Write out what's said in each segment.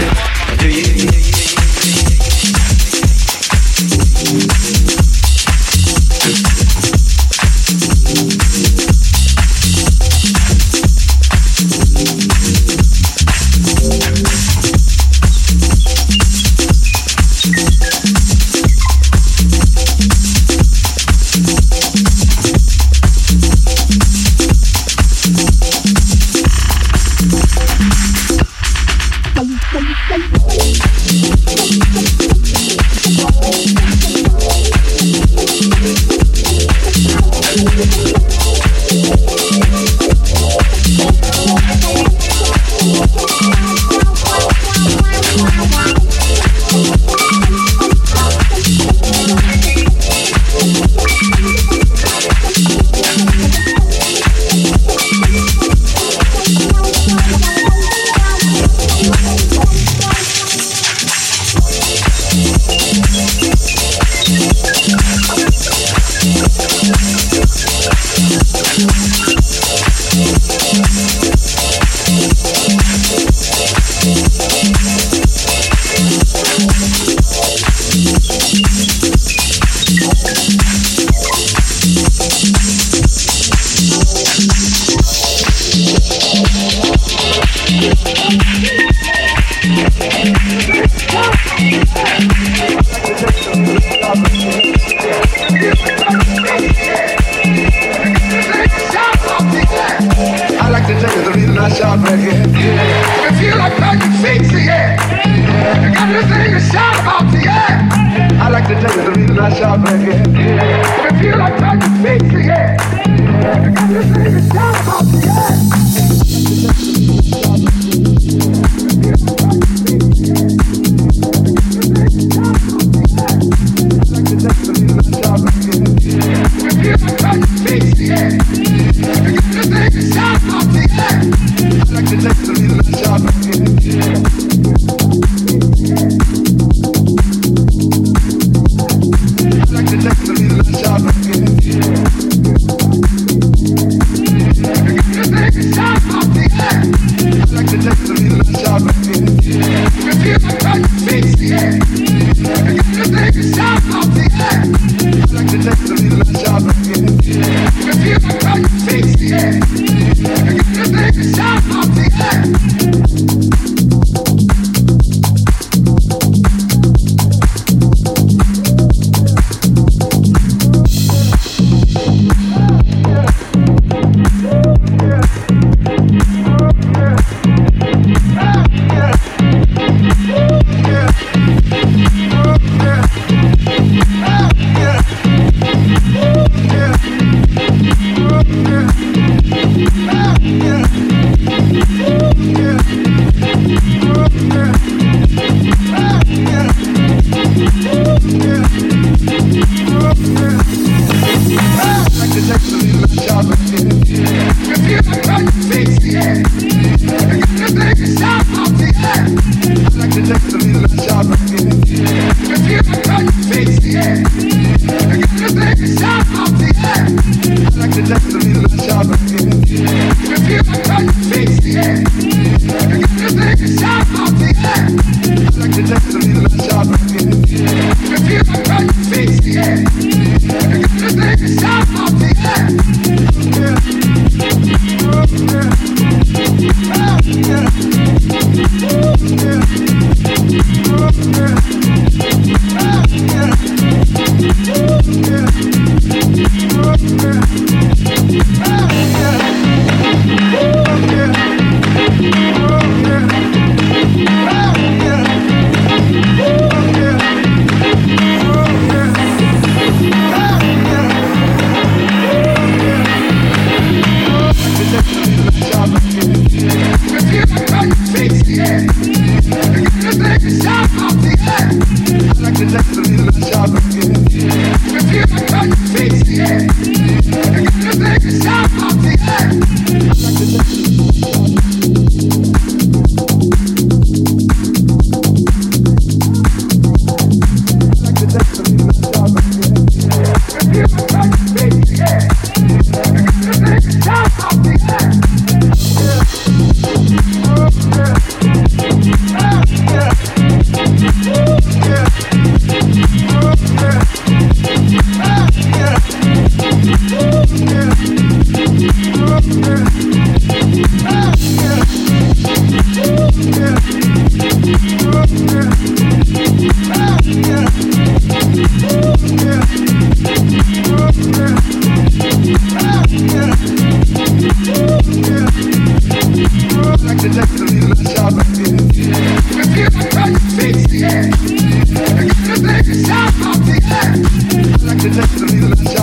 Could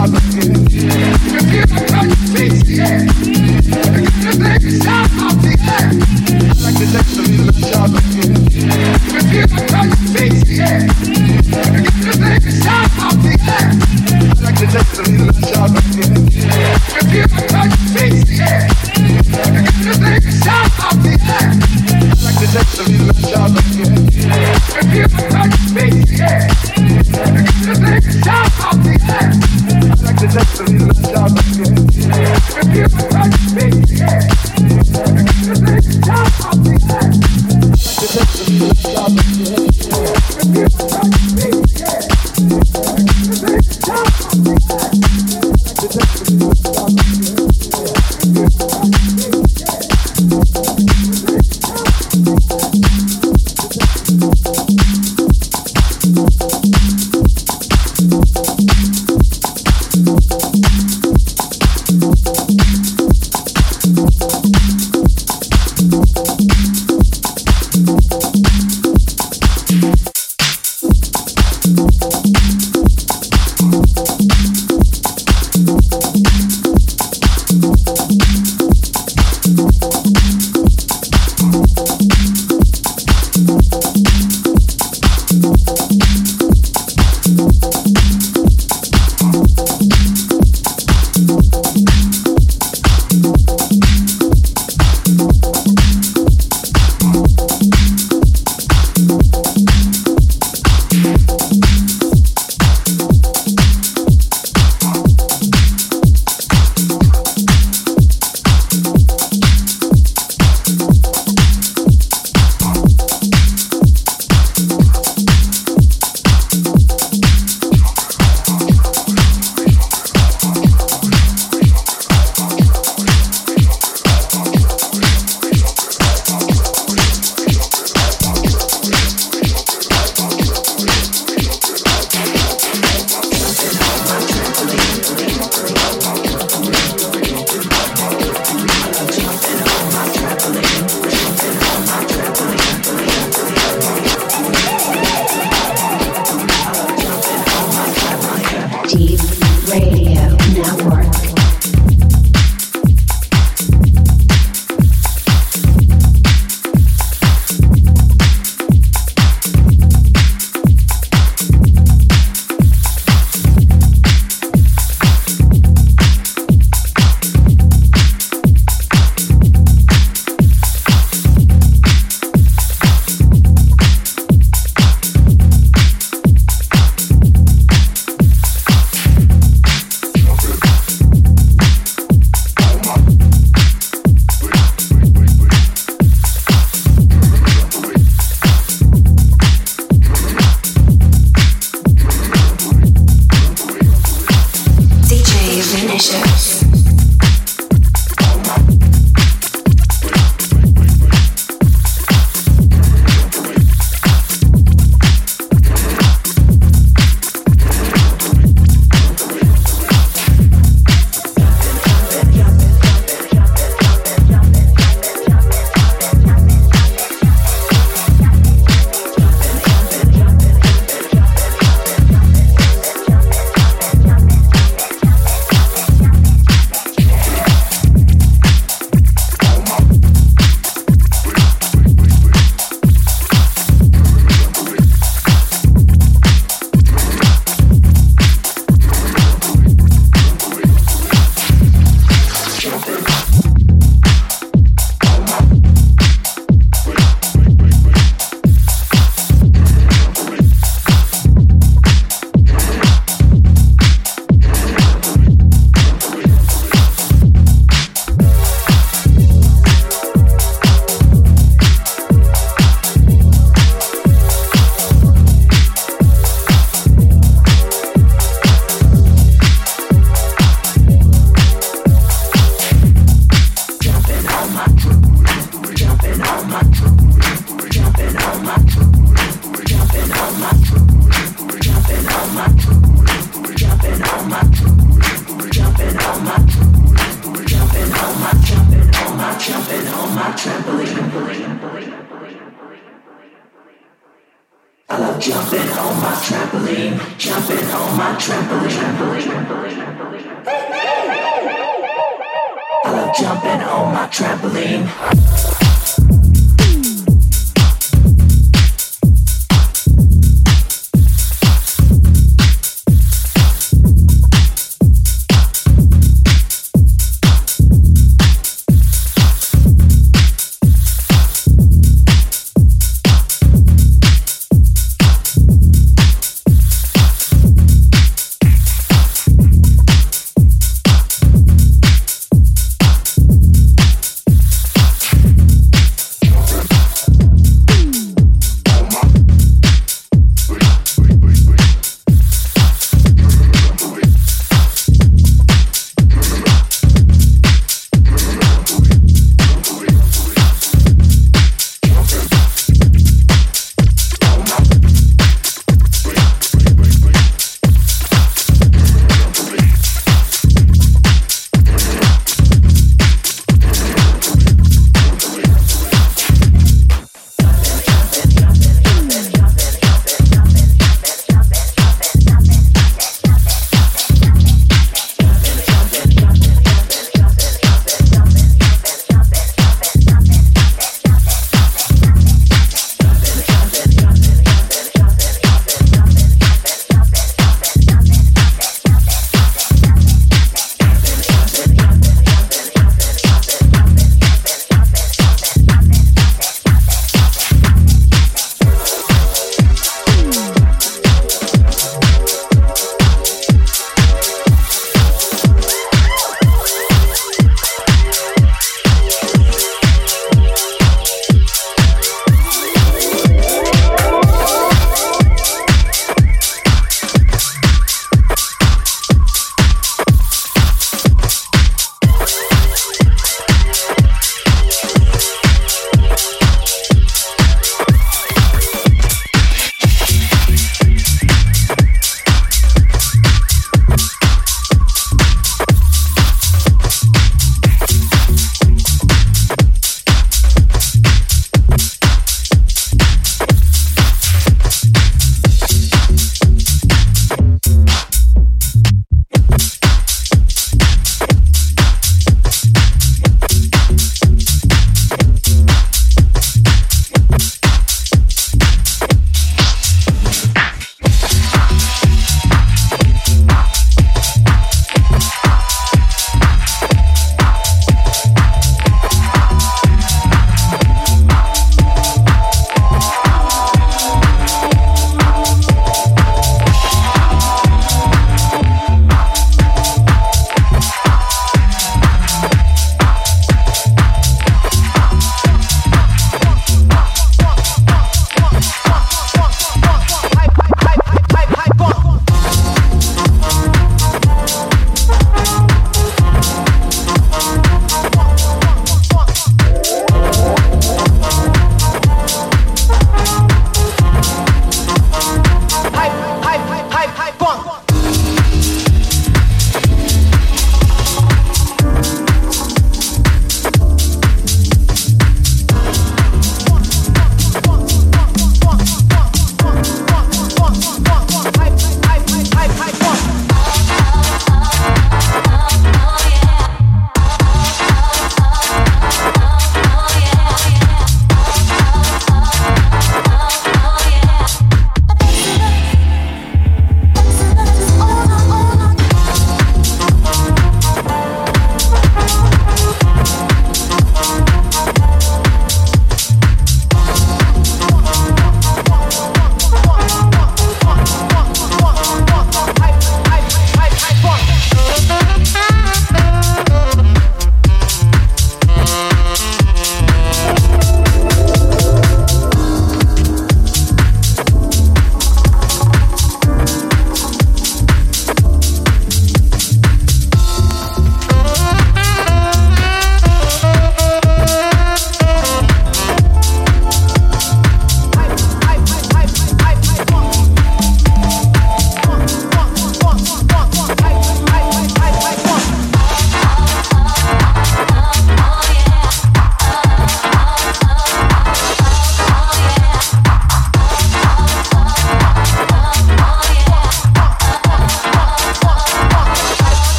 Like the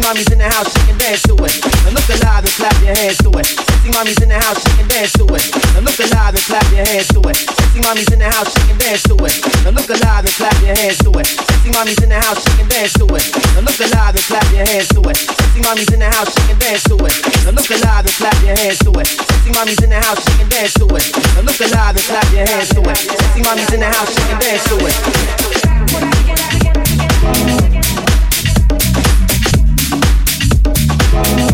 Sexy mommies in the house, she can dance to it. Now look alive and clap your hands to it. Sexy mommies in the house, she can dance to it. Now look alive and clap your hands to it. Sexy mommies in the house, she can dance to it. Now look alive and clap your hands to it. Sexy mommies in the house, she can dance to it. Now look alive and clap your hands to it. Sexy mommies in the house, she can dance to it. Now look alive and clap your hands to it. Sexy mommies in the house, she can dance to it. Now look alive and clap your hands to it. Sexy mommies in the house, she can dance to it. Dance to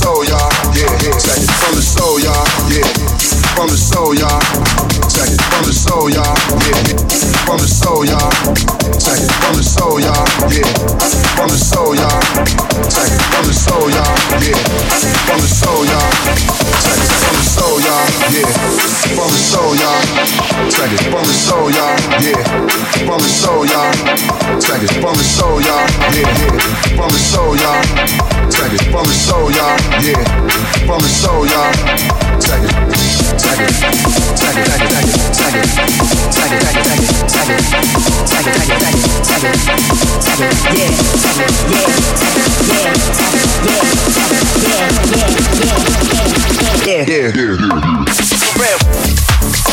soul, y'all. Yeah, check it from the soul, y'all. Yeah, from the soul, y'all. Check it from the soul, y'all. Yeah, from the soul, y'all. Check it from the soul, y'all. Yeah, from the soul, y'all. Check it from the soul, y'all. Yeah, from the soul, y'all. Check it from the soul, y'all. Yeah, from the soul, y'all. Check it from the soul, y'all. Yeah, from the soul, y'all. Check it from the soul, y'all. Yeah, from the soul, y'all. Check it from the soul, y'all. Yeah, from the soul, y'all. Check it, check it, check it, check it, check it, check it, check it, check it, check it, check it, check it, check it, check it, check it, check it, yeah, check it, yeah, check it, yeah, check it, yeah, check it, yeah, yeah, yeah, yeah, yeah, yeah, yeah, yeah, yeah, yeah, yeah, yeah, yeah, yeah, yeah, yeah,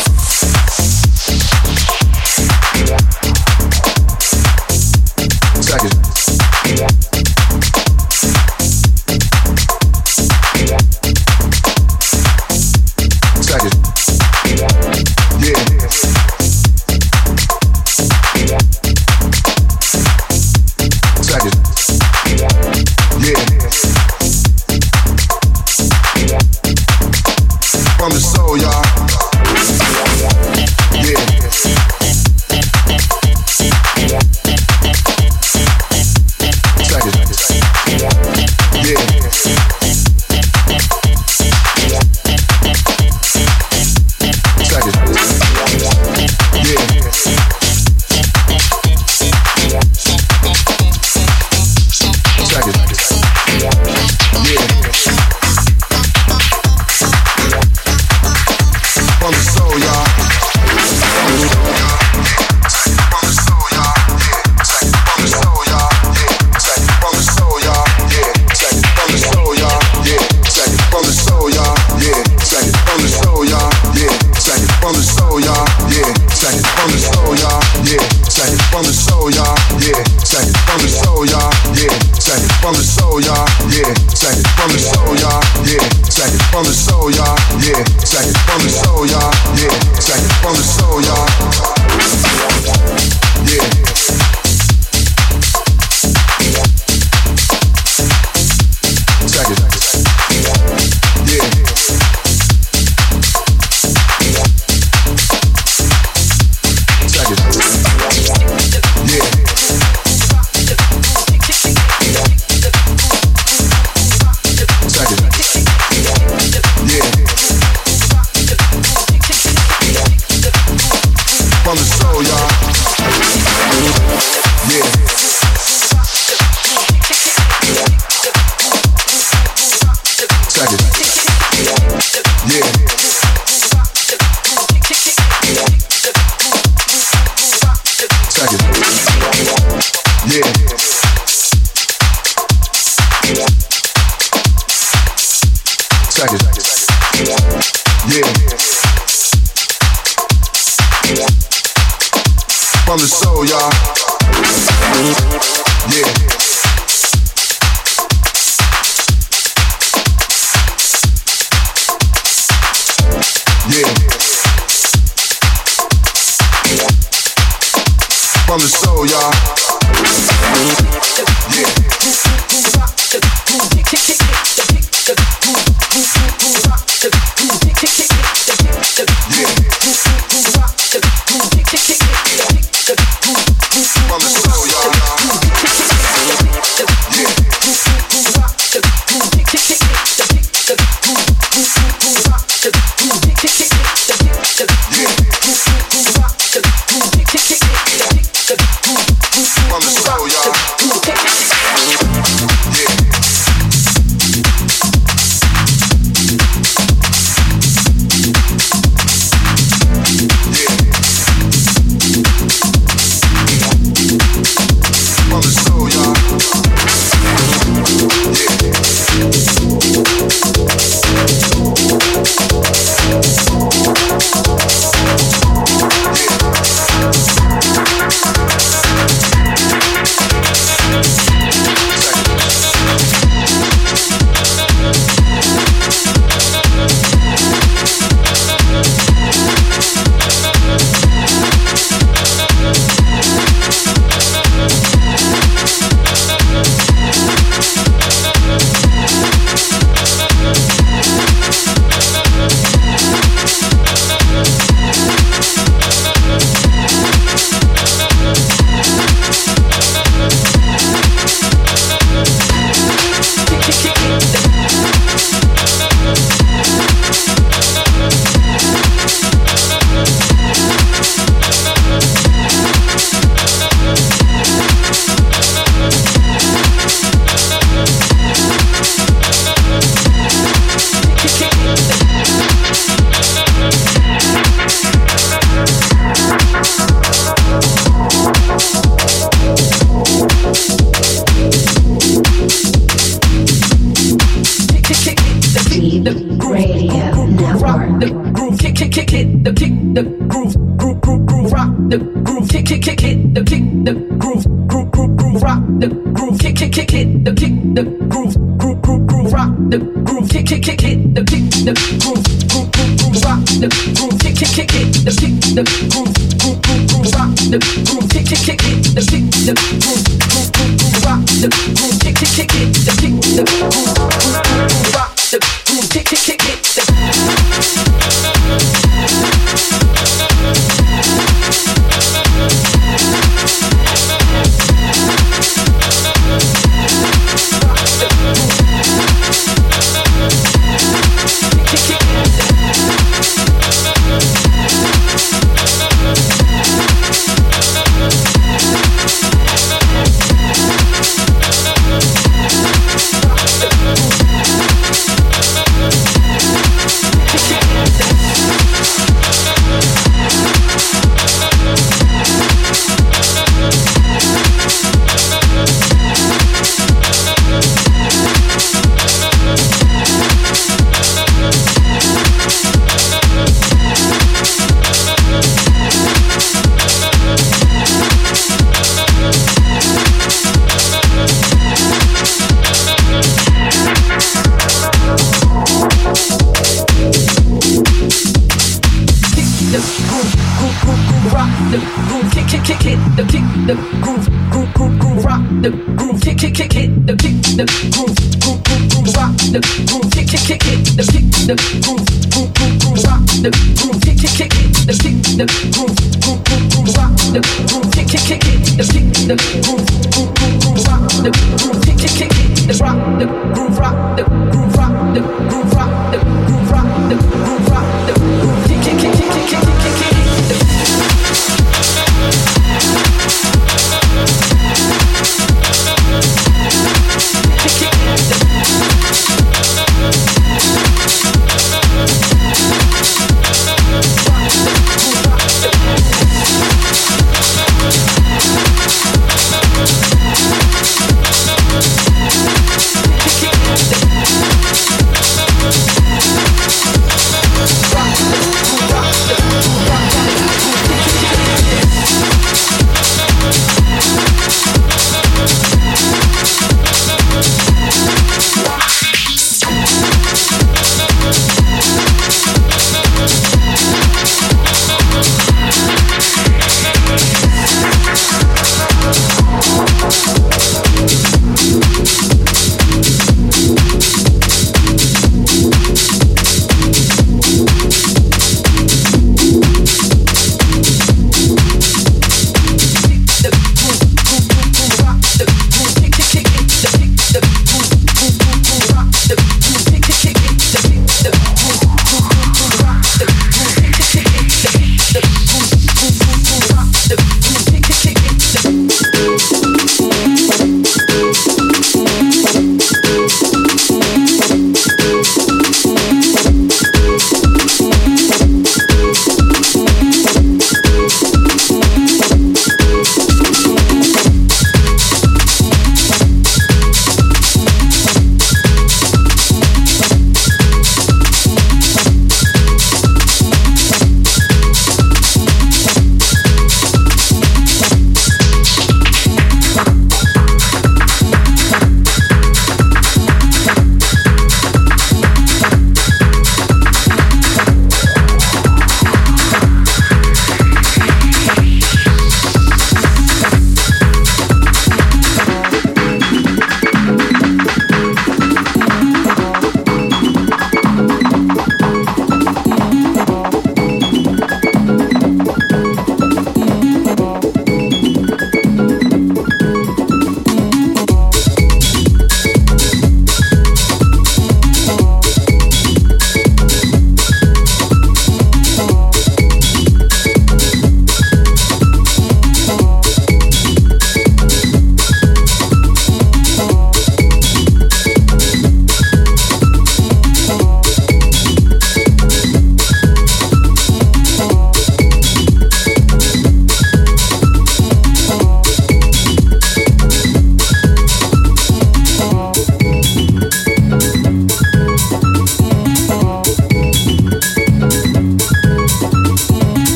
kick it, the kick, the groove, groove, groove, groove, rock the groove, kick, kick, kick it, the kick, the groove, groove, groove, groove, rock the groove, kick, kick, kick it, the kick, the groove, groove, groove, groove, rock the groove, kick, kick, kick it, the rock the groove, rock the